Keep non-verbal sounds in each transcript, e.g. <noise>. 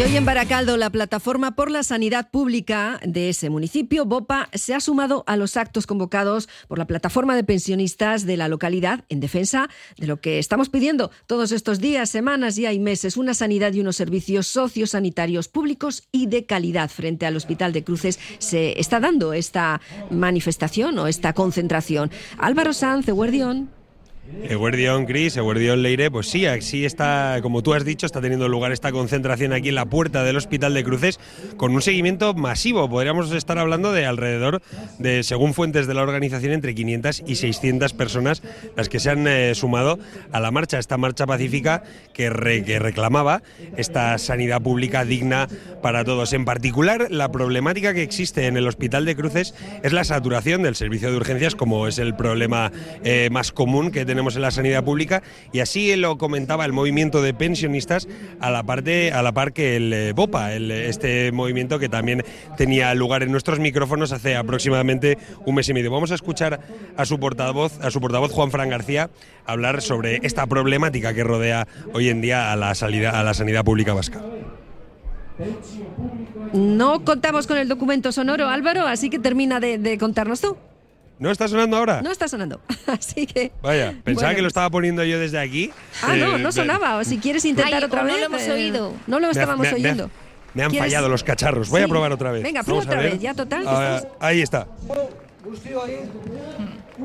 Baracaldo, la plataforma por la sanidad pública de ese municipio, BOPA, se ha sumado a los actos convocados por la plataforma de pensionistas de la localidad en defensa de lo que estamos pidiendo todos estos días, semanas y hay meses, una sanidad y unos servicios sociosanitarios públicos y de calidad. Frente al Hospital de Cruces se está dando esta manifestación o esta concentración. Álvaro Sanz, Guardión. Eguardión Cris, Eguardión Leire, pues sí, así está, como tú has dicho, está teniendo lugar esta concentración aquí en la puerta del Hospital de Cruces con un seguimiento masivo. Podríamos estar hablando de alrededor de, según fuentes de la organización, entre 500 y 600 personas las que se han eh, sumado a la marcha, esta marcha pacífica que, reclamaba esta sanidad pública digna para todos. En particular, la problemática que existe en el Hospital de Cruces es la saturación del servicio de urgencias, como es el problema eh, más común que tenemos en la sanidad pública y así lo comentaba el movimiento de pensionistas a la parte a la par que el eh, BOPA, el, este movimiento que también tenía lugar en nuestros micrófonos hace aproximadamente un mes y medio. Vamos a escuchar a su portavoz, a su portavoz Juan Fran García hablar sobre esta problemática que rodea hoy en día a la salida a la sanidad pública vasca. No contamos con el documento sonoro, Álvaro, así que termina de, de contarnos tú. ¿No está sonando ahora? No está sonando. <laughs> Así que. Vaya, pensaba que lo estaba poniendo yo desde aquí. Ah, no, no sonaba. O si quieres intentar otra vez. No lo hemos eh, oído. No lo estábamos oyendo. Me, han fallado los cacharros. Voy a probar otra vez. Venga, prueba otra vez, ya total. Ah, ahí está.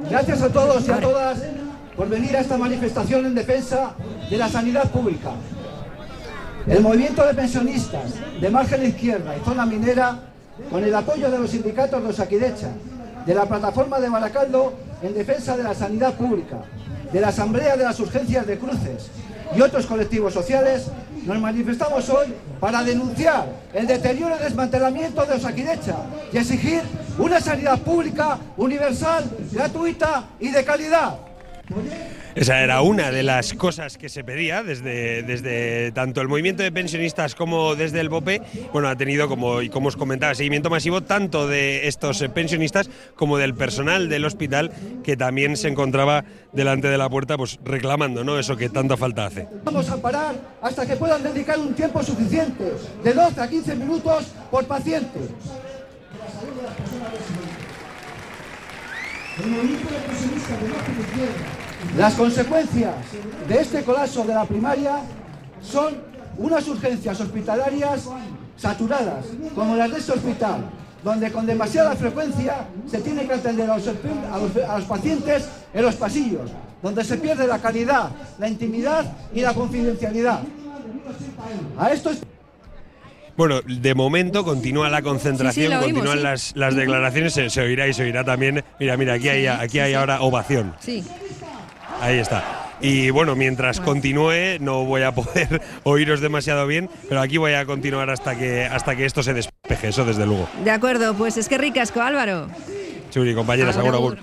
Gracias a todos y a todas por venir a esta manifestación en defensa de la sanidad pública. El movimiento de pensionistas de margen izquierda y zona minera, con el apoyo de los sindicatos de Osakidecha, de la plataforma de Baracaldo en defensa de la sanidad pública, de la Asamblea de las Urgencias de Cruces y otros colectivos sociales, nos manifestamos hoy para denunciar el deterioro y desmantelamiento de Osakidecha y exigir una sanidad pública, universal, gratuita y de calidad. Esa era una de las cosas que se pedía desde, desde tanto el movimiento de pensionistas como desde el BOPE. Bueno, ha tenido, como, y como os comentaba, seguimiento masivo tanto de estos pensionistas como del personal del hospital que también se encontraba delante de la puerta pues reclamando ¿no? eso que tanta falta hace. Vamos a parar hasta que puedan dedicar un tiempo suficiente, de 12 a 15 minutos por paciente. El movimiento de pensionistas de margen izquierda las consecuencias de este colapso de la primaria son unas urgencias hospitalarias saturadas, como las de este hospital, donde con demasiada frecuencia se tiene que atender a los, a los, pacientes en los pasillos, donde se pierde la calidad, la intimidad y la confidencialidad. A esto bueno, de momento continúa la concentración, continúan las, las, declaraciones, se, se, oirá y se oirá también. Mira, mira, aquí hay, aquí hay ahora ovación. Sí. Ahí está. Y bueno, mientras continúe, no voy a poder <laughs> oíros demasiado bien, pero aquí voy a continuar hasta que, hasta que esto se despeje, eso desde luego. De acuerdo, pues es que ricasco, Álvaro. Churi, compañeras, agur, agur.